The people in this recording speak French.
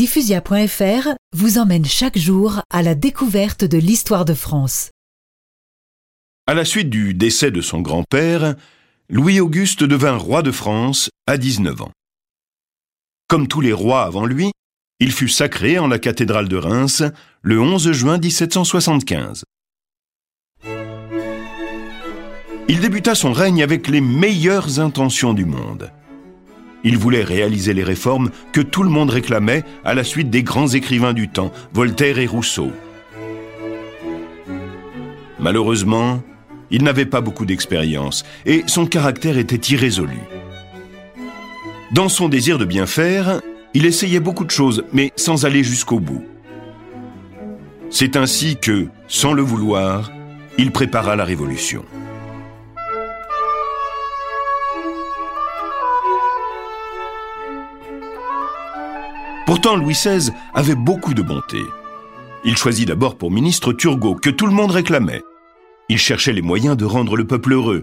Diffusia.fr vous emmène chaque jour à la découverte de l'histoire de France. À la suite du décès de son grand-père, Louis-Auguste devint roi de France à 19 ans. Comme tous les rois avant lui, il fut sacré en la cathédrale de Reims le 11 juin 1775. Il débuta son règne avec les meilleures intentions du monde. Il voulait réaliser les réformes que tout le monde réclamait à la suite des grands écrivains du temps, Voltaire et Rousseau. Malheureusement, il n'avait pas beaucoup d'expérience et son caractère était irrésolu. Dans son désir de bien faire, il essayait beaucoup de choses, mais sans aller jusqu'au bout. C'est ainsi que, sans le vouloir, il prépara la Révolution. Pourtant, Louis XVI avait beaucoup de bonté. Il choisit d'abord pour ministre Turgot, que tout le monde réclamait. Il cherchait les moyens de rendre le peuple heureux,